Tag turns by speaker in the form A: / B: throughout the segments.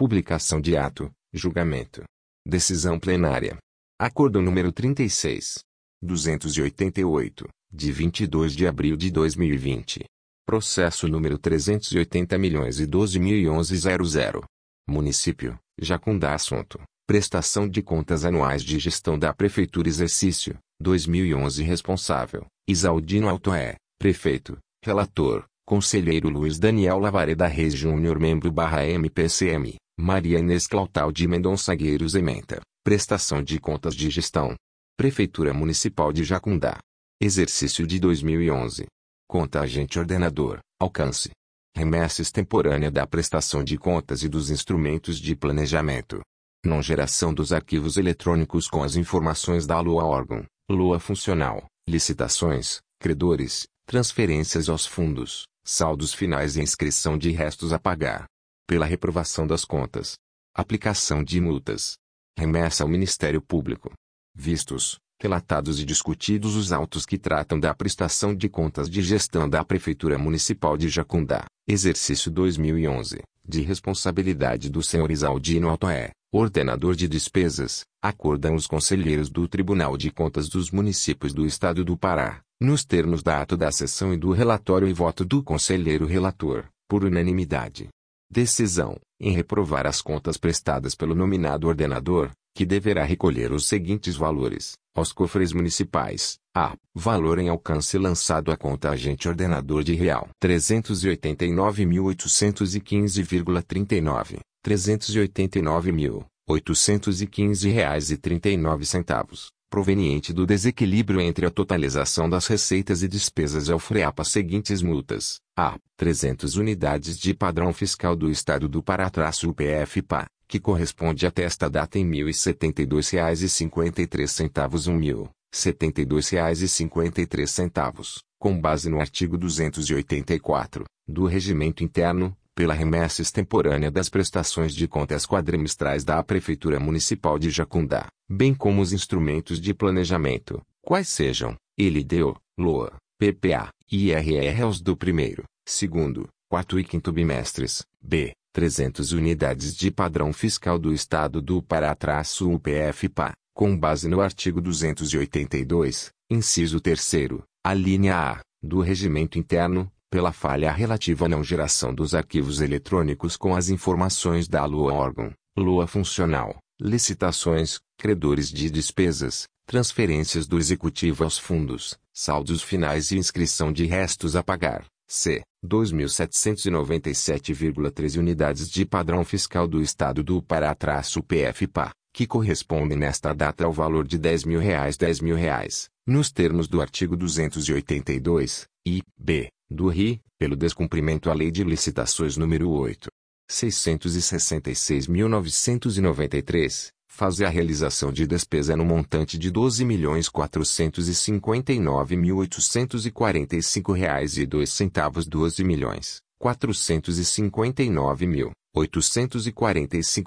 A: Publicação de ato, julgamento. Decisão plenária. Acordo número 36. 288, de 22 de abril de 2020. Processo número 380 milhões e 12 mil 11 00. Município, Jacundá Assunto. Prestação de contas anuais de gestão da Prefeitura Exercício, 2011 Responsável, Isaldino Altoé, Prefeito, Relator, Conselheiro Luiz Daniel Lavareda Reis Júnior Membro barra MPCM, Maria Inês Clautal de Mendonça Gueiros Ementa, Prestação de contas de gestão. Prefeitura Municipal de Jacundá. Exercício de 2011. Conta agente ordenador, alcance. Remessa extemporânea da prestação de contas e dos instrumentos de planejamento. Não geração dos arquivos eletrônicos com as informações da Lua órgão, Lua funcional, licitações, credores, transferências aos fundos, saldos finais e inscrição de restos a pagar. Pela reprovação das contas. Aplicação de multas. Remessa ao Ministério Público. Vistos, relatados e discutidos os autos que tratam da prestação de contas de gestão da Prefeitura Municipal de Jacundá, exercício 2011, de responsabilidade do senhor Isaldino Altoé, ordenador de despesas, acordam os conselheiros do Tribunal de Contas dos Municípios do Estado do Pará, nos termos da ato da sessão e do relatório e voto do conselheiro relator, por unanimidade. Decisão, em reprovar as contas prestadas pelo nominado ordenador, que deverá recolher os seguintes valores, aos cofres municipais, a. Valor em alcance lançado à conta agente ordenador de real 389.815,39, 389.815 reais e 39 centavos, proveniente do desequilíbrio entre a totalização das receitas e despesas ao FREAPA seguintes multas, a. 300 unidades de padrão fiscal do Estado do Pará-UPF-PA, que corresponde até esta data em R$ 1.072,53 um mil, R$ 72,53, com base no artigo 284, do Regimento Interno, pela remessa extemporânea das prestações de contas quadrimestrais da Prefeitura Municipal de Jacundá, bem como os instrumentos de planejamento, quais sejam, LDO, LOA, PPA, IRR aos do primeiro, segundo, quarto e quinto bimestres, B, 300 unidades de padrão fiscal do Estado do Pará-UPF-PA, com base no artigo 282, inciso 3 a linha A, do Regimento Interno, pela falha relativa à não geração dos arquivos eletrônicos com as informações da LUA órgão, LUA funcional, licitações, credores de despesas, transferências do Executivo aos fundos, saldos finais e inscrição de restos a pagar, C. 2.797,13 unidades de padrão fiscal do Estado do Pará-PF-PA, que correspondem nesta data ao valor de 10 mil reais, 10 mil reais, nos termos do artigo 282, e, b, do RI, pelo descumprimento à Lei de Licitações nº 8. 666.993, fazer a realização de despesa no montante de 12.459.845 reais e dois centavos 12 milhões,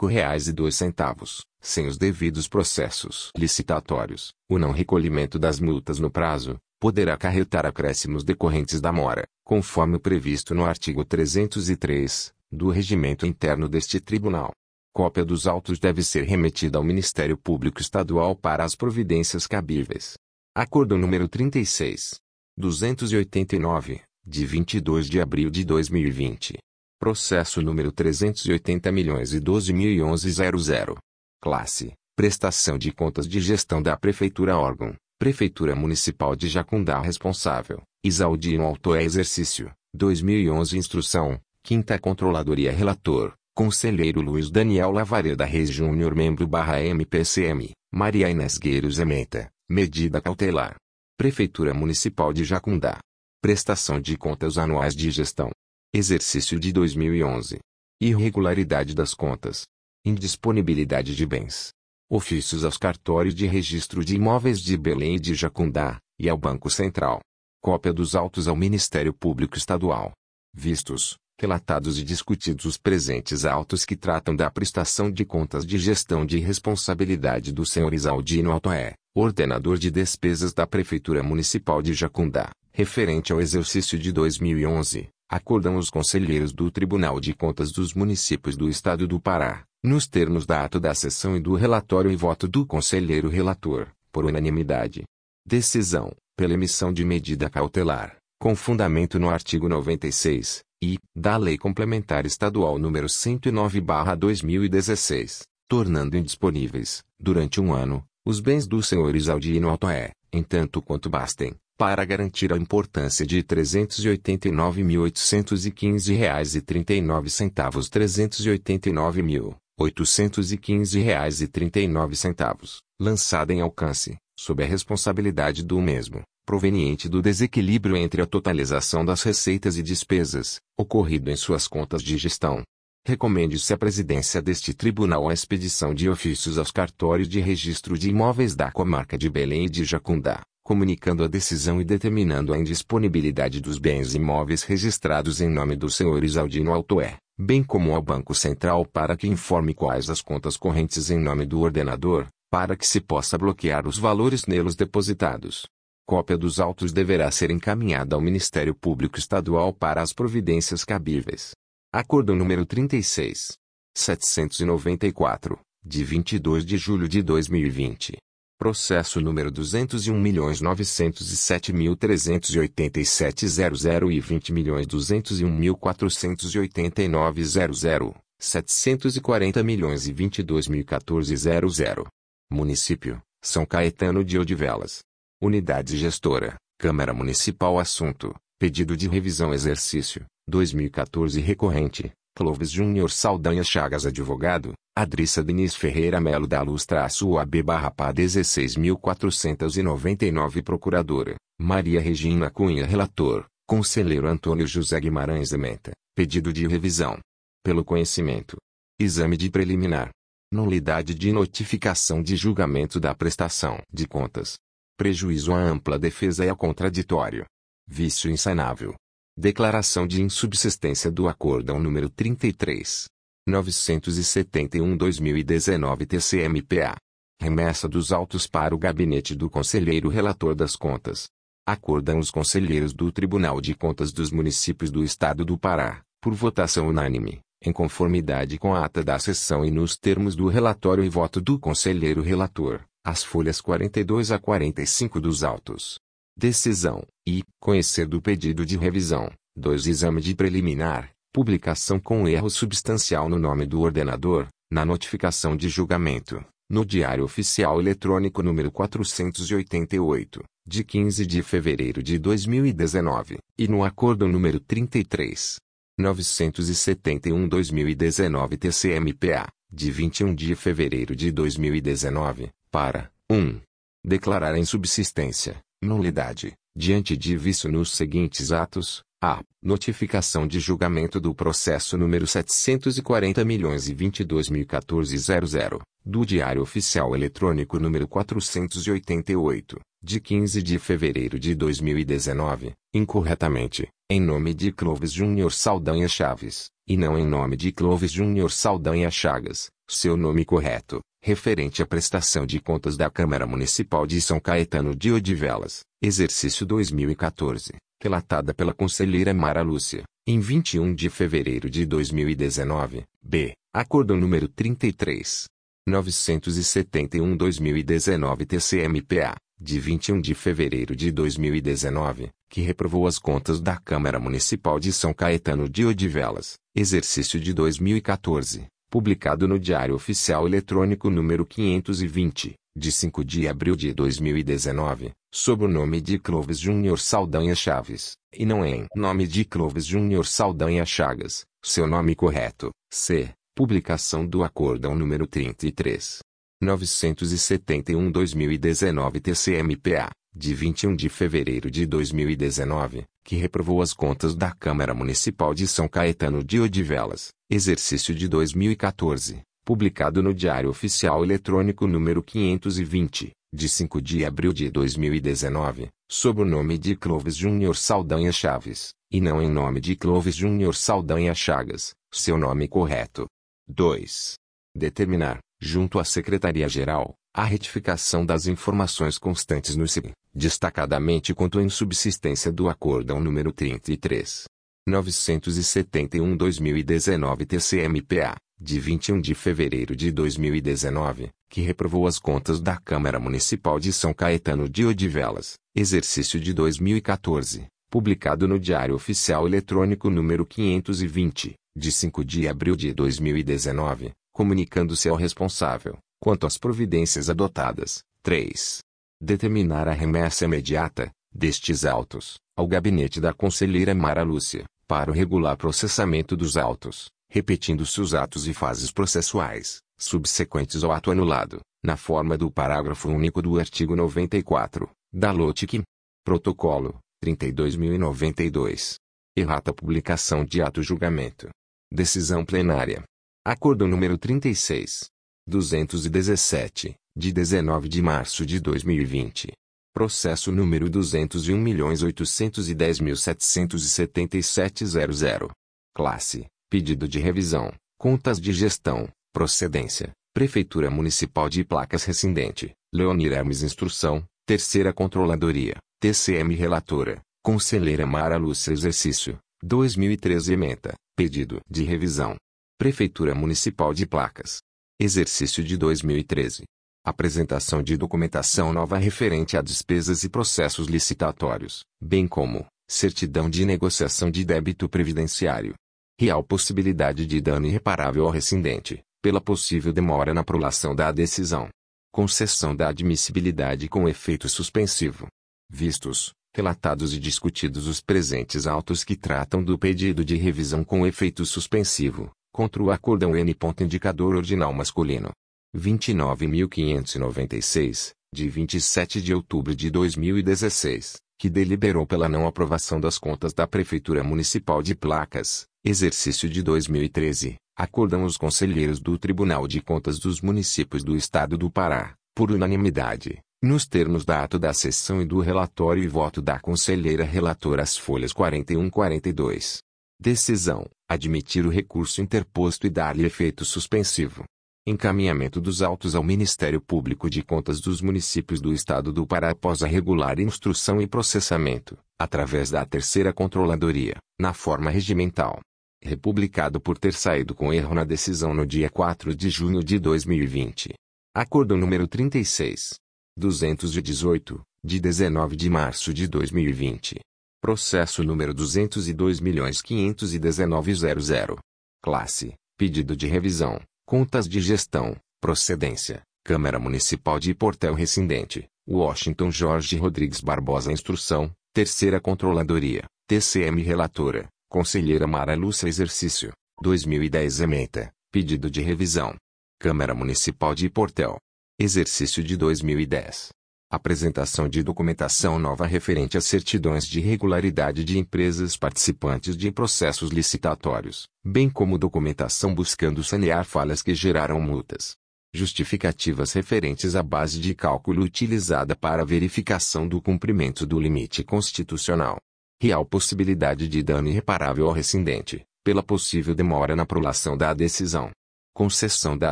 A: reais e dois centavos, sem os devidos processos licitatórios. O não recolhimento das multas no prazo, poderá acarretar acréscimos decorrentes da mora, conforme o previsto no artigo 303, do regimento interno deste tribunal. Cópia dos autos deve ser remetida ao Ministério Público Estadual para as providências cabíveis. Acordo número 36. 289, de 22 de abril de 2020. Processo número 380 milhões e 12 mil 11 00. Classe: Prestação de contas de gestão da Prefeitura órgão. Prefeitura Municipal de Jacundá responsável. Isaldino Alto é exercício. 2011 Instrução. Quinta Controladoria Relator. Conselheiro Luiz Daniel Lavareda Reis Júnior Membro barra MPCM, Maria Inês Gueiros Ementa, Medida Cautelar. Prefeitura Municipal de Jacundá. Prestação de contas anuais de gestão. Exercício de 2011. Irregularidade das contas. Indisponibilidade de bens. Ofícios aos cartórios de registro de imóveis de Belém e de Jacundá, e ao Banco Central. Cópia dos autos ao Ministério Público Estadual. Vistos, relatados e discutidos os presentes autos que tratam da prestação de contas de gestão de responsabilidade do senhor Isaldino Altoé, ordenador de despesas da Prefeitura Municipal de Jacundá, referente ao exercício de 2011, acordam os conselheiros do Tribunal de Contas dos Municípios do Estado do Pará, nos termos da ato da sessão e do relatório e voto do conselheiro relator, por unanimidade. Decisão, pela emissão de medida cautelar, com fundamento no artigo 96, e, da Lei Complementar Estadual nº 109-2016, tornando indisponíveis, durante um ano, os bens dos senhores Aldino Altoé, em tanto quanto bastem, para garantir a importância de R$ 389.815,39 389.815,39, lançada em alcance, sob a responsabilidade do mesmo, proveniente do desequilíbrio entre a totalização das receitas e despesas, ocorrido em suas contas de gestão. Recomende-se à presidência deste tribunal a expedição de ofícios aos cartórios de registro de imóveis da comarca de Belém e de Jacundá, comunicando a decisão e determinando a indisponibilidade dos bens imóveis registrados em nome dos senhores Aldino Altoé, bem como ao Banco Central para que informe quais as contas correntes em nome do ordenador, para que se possa bloquear os valores neles depositados. Cópia dos autos deverá ser encaminhada ao Ministério Público Estadual para as providências cabíveis. Acordo número 36. 794, de 22 de julho de 2020. Processo número 201.907.387.00 e 20.201.489.00, 740 milhões e 22.014.00. Município, São Caetano de Odivelas. Unidade Gestora, Câmara Municipal Assunto, Pedido de Revisão Exercício, 2014 Recorrente, Clovis Júnior Saldanha Chagas Advogado, Adrissa Denise Ferreira Melo da Luz traço UAB barra PA 16.499 Procuradora, Maria Regina Cunha Relator, Conselheiro Antônio José Guimarães Ementa, Pedido de Revisão. Pelo conhecimento. Exame de preliminar. Nulidade de notificação de julgamento da prestação de contas prejuízo à ampla defesa e ao contraditório. Vício insanável. Declaração de insubsistência do Acórdão número 33. 971-2019 TCMPA. Remessa dos autos para o gabinete do Conselheiro Relator das Contas. Acordam os conselheiros do Tribunal de Contas dos Municípios do Estado do Pará, por votação unânime, em conformidade com a ata da sessão e nos termos do relatório e voto do conselheiro relator, as folhas 42 a 45 dos autos. Decisão, e, conhecer do pedido de revisão, 2. Exame de preliminar, publicação com erro substancial no nome do ordenador, na notificação de julgamento, no Diário Oficial Eletrônico número 488, de 15 de fevereiro de 2019, e no Acordo número 33. 971-2019 TCMPA, de 21 de fevereiro de 2019, para 1. Declarar em subsistência, nulidade, diante de vício nos seguintes atos, a. Notificação de julgamento do processo número 740.022.014.00, do Diário Oficial Eletrônico número 488, de 15 de fevereiro de 2019, incorretamente, em nome de Clovis Júnior Saldanha Chaves, e não em nome de Clovis Júnior Saldanha Chagas, seu nome correto, referente à prestação de contas da Câmara Municipal de São Caetano de Odivelas, exercício 2014, relatada pela conselheira Mara Lúcia, em 21 de fevereiro de 2019, b. Acordo número 33. 971-2019 TCMPA, de 21 de fevereiro de 2019, que reprovou as contas da Câmara Municipal de São Caetano de Odivelas, exercício de 2014, publicado no Diário Oficial Eletrônico número 520, de 5 de abril de 2019, sob o nome de Clovis Júnior Saldanha Chaves, e não em nome de Clovis Júnior Saldanha Chagas, seu nome correto, c. Publicação do Acórdão número 33. 971-2019 TCMPA, de 21 de fevereiro de 2019, que reprovou as contas da Câmara Municipal de São Caetano de Odivelas, exercício de 2014, publicado no Diário Oficial Eletrônico número 520, de 5 de abril de 2019, sob o nome de Clovis Júnior Saldanha Chaves, e não em nome de Clovis Júnior Saldanha Chagas, seu nome correto. 2. Determinar, junto à Secretaria-Geral, a retificação das informações constantes no CIP, destacadamente quanto à insubsistência do Acórdão número 33. 971-2019 TCMPA, de 21 de fevereiro de 2019, que reprovou as contas da Câmara Municipal de São Caetano de Odivelas, exercício de 2014, publicado no Diário Oficial Eletrônico número 520, de 5 de abril de 2019, comunicando-se ao responsável, quanto às providências adotadas. 3. Determinar a remessa imediata, destes autos, ao gabinete da conselheira Mara Lúcia, para o regular processamento dos autos, repetindo-se os atos e fases processuais, subsequentes ao ato anulado, na forma do parágrafo único do artigo 94, da LOTIC. Protocolo, 32.092. Errata publicação de ato julgamento. Decisão plenária. Acordo número 36. 217, de 19 de março de 2020. Processo número 201.810.777.00. Classe: Pedido de revisão, contas de gestão, procedência, Prefeitura Municipal de Placas Rescindente, Leonir Hermes Instrução, Terceira Controladoria, TCM Relatora, Conselheira Mara Lúcia Exercício, 2013 Ementa, Pedido de revisão. Prefeitura Municipal de Placas. Exercício de 2013. Apresentação de documentação nova referente a despesas e processos licitatórios, bem como certidão de negociação de débito previdenciário. Real possibilidade de dano irreparável ao rescindente, pela possível demora na prolação da decisão. Concessão da admissibilidade com efeito suspensivo. Vistos, relatados e discutidos os presentes autos que tratam do pedido de revisão com efeito suspensivo, contra o acórdão N. Indicador ordinal masculino. 29.596, de 27 de outubro de 2016, que deliberou pela não aprovação das contas da Prefeitura Municipal de Placas, exercício de 2013, acordam os conselheiros do Tribunal de Contas dos Municípios do Estado do Pará, por unanimidade, nos termos da ato da sessão e do relatório e voto da conselheira relatora às folhas 41 e 42. Decisão: admitir o recurso interposto e dar-lhe efeito suspensivo. Encaminhamento dos autos ao Ministério Público de Contas dos Municípios do Estado do Pará após a regular instrução e processamento, através da Terceira Controladoria, na forma regimental. Republicado por ter saído com erro na decisão no dia 4 de junho de 2020. Acordo número 36. 218, de 19 de março de 2020. Processo número 202.519.00. Classe: Pedido de revisão. Contas de Gestão, Procedência, Câmara Municipal de Portel Rescindente, Washington Jorge Rodrigues Barbosa Instrução, Terceira Controladoria, TCM Relatora, Conselheira Mara Lúcia Exercício, 2010 Ementa, Pedido de Revisão. Câmara Municipal de Portel. Exercício de 2010. Apresentação de documentação nova referente às certidões de regularidade de empresas participantes de processos licitatórios, bem como documentação buscando sanear falhas que geraram multas. Justificativas referentes à base de cálculo utilizada para verificação do cumprimento do limite constitucional. Real possibilidade de dano irreparável ao rescindente, pela possível demora na prolação da decisão. Concessão da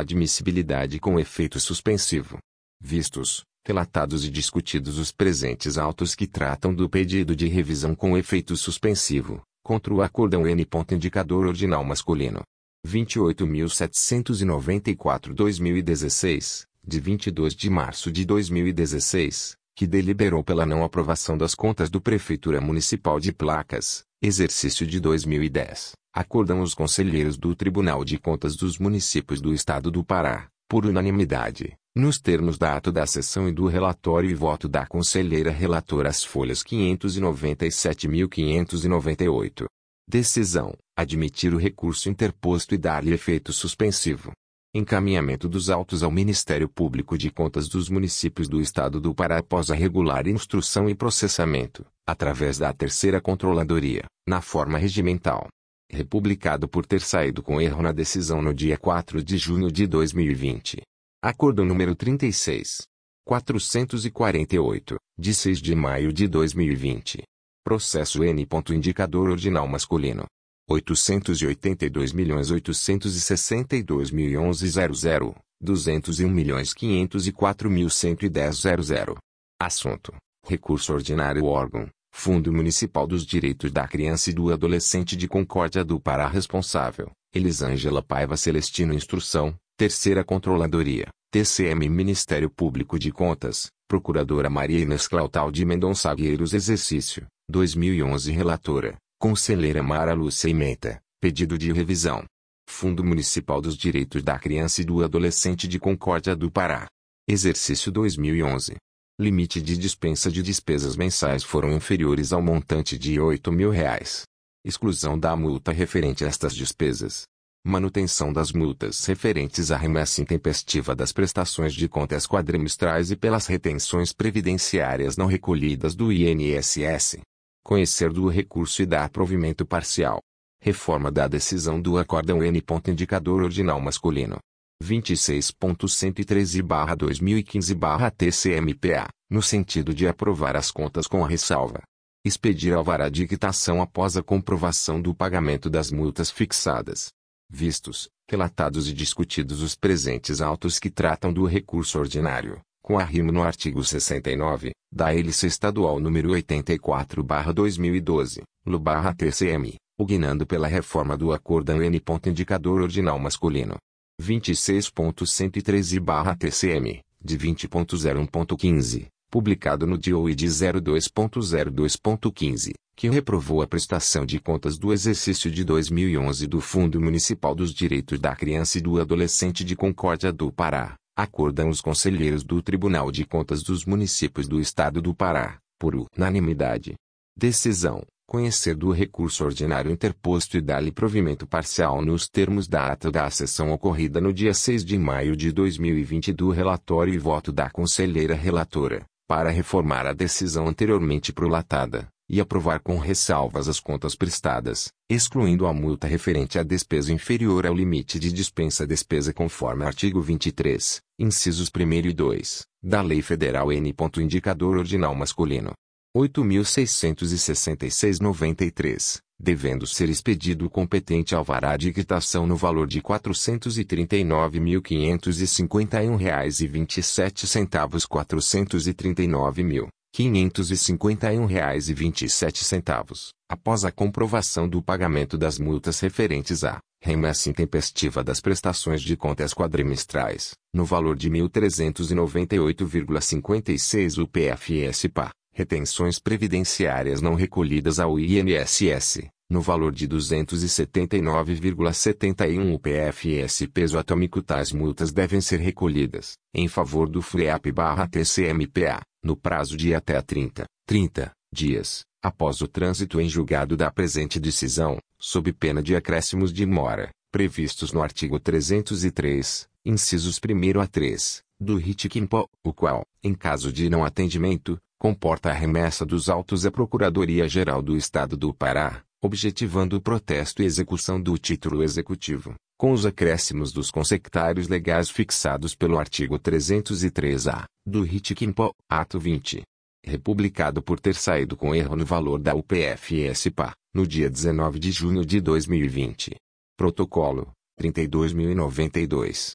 A: admissibilidade com efeito suspensivo. Vistos, relatados e discutidos os presentes autos que tratam do pedido de revisão com efeito suspensivo, contra o acórdão N. Indicador ordinal masculino. 28.794-2016, de 22 de março de 2016, que deliberou pela não aprovação das contas do Prefeitura Municipal de Placas, exercício de 2010, acordam os conselheiros do Tribunal de Contas dos Municípios do Estado do Pará, por unanimidade, nos termos da ato da sessão e do relatório e voto da conselheira relatora às folhas 597.598. Decisão: admitir o recurso interposto e dar-lhe efeito suspensivo. Encaminhamento dos autos ao Ministério Público de Contas dos Municípios do Estado do Pará após a regular instrução e processamento, através da Terceira Controladoria, na forma regimental. Republicado por ter saído com erro na decisão no dia 4 de junho de 2020. Acordo número 36. 448, de 6 de maio de 2020. Processo N. Indicador ordinal masculino. 882.862.011.00, 201.504.110.00. Assunto. Recurso ordinário órgão. Fundo Municipal dos Direitos da Criança e do Adolescente de Concórdia do Pará responsável, Elisângela Paiva Celestino Instrução, Terceira Controladoria, TCM Ministério Público de Contas, Procuradora Maria Inês Clautal de Mendonça Agueiros Exercício, 2011 Relatora, Conselheira Mara Lúcia Imenta, Pedido de Revisão. Fundo Municipal dos Direitos da Criança e do Adolescente de Concórdia do Pará. Exercício 2011 limite de dispensa de despesas mensais foram inferiores ao montante de 8 mil reais. Exclusão da multa referente a estas despesas. Manutenção das multas referentes à remessa intempestiva das prestações de contas quadrimestrais e pelas retenções previdenciárias não recolhidas do INSS. Conhecer do recurso e dar provimento parcial. Reforma da decisão do acórdão N. Indicador ordinal masculino. 26.113-2015-TCMPA, no sentido de aprovar as contas com a ressalva. Expedir alvará de quitação após a comprovação do pagamento das multas fixadas. Vistos, relatados e discutidos os presentes autos que tratam do recurso ordinário, com arrimo no artigo 69, da Hélice Estadual número 84-2012, LU-TCM, ugnando pela reforma do Acordo N. Indicador Ordinal Masculino, 26.113-TCM, de 20.01.15, publicado no DOID 02.02.15, que reprovou a prestação de contas do exercício de 2011 do Fundo Municipal dos Direitos da Criança e do Adolescente de Concórdia do Pará, acordam os conselheiros do Tribunal de Contas dos Municípios do Estado do Pará, por unanimidade. Decisão conhecer do recurso ordinário interposto e dar-lhe provimento parcial nos termos da ata da sessão ocorrida no dia 6 de maio de 2020 do relatório e voto da conselheira relatora, para reformar a decisão anteriormente prolatada, e aprovar com ressalvas as contas prestadas, excluindo a multa referente à despesa inferior ao limite de dispensa despesa conforme artigo 23, incisos 1 e 2, da Lei Federal N. Indicador Ordinal Masculino 8.666,93, devendo ser expedido o competente alvará de quitação no valor de R$ 439.551,27 439.000. R$ 551,27, após a comprovação do pagamento das multas referentes à remessa intempestiva das prestações de contas quadrimestrais, no valor de R$ 1.398,56 UPFS-PA retenções previdenciárias não recolhidas ao INSS, no valor de 279,71 UPFS peso atômico tais multas devem ser recolhidas, em favor do FREAP-TCMPA, no prazo de até 30, 30 dias, após o trânsito em julgado da presente decisão, sob pena de acréscimos de mora, previstos no artigo 303, incisos 1 a 3, do RIT-QUIMPO, o qual, em caso de não atendimento, comporta a remessa dos autos à Procuradoria-Geral do Estado do Pará, objetivando o protesto e execução do título executivo, com os acréscimos dos consectários legais fixados pelo artigo 303-A, do RIT-QUIMPO, Ato 20. Republicado por ter saído com erro no valor da UPF-SPA, no dia 19 de junho de 2020. Protocolo 32.092.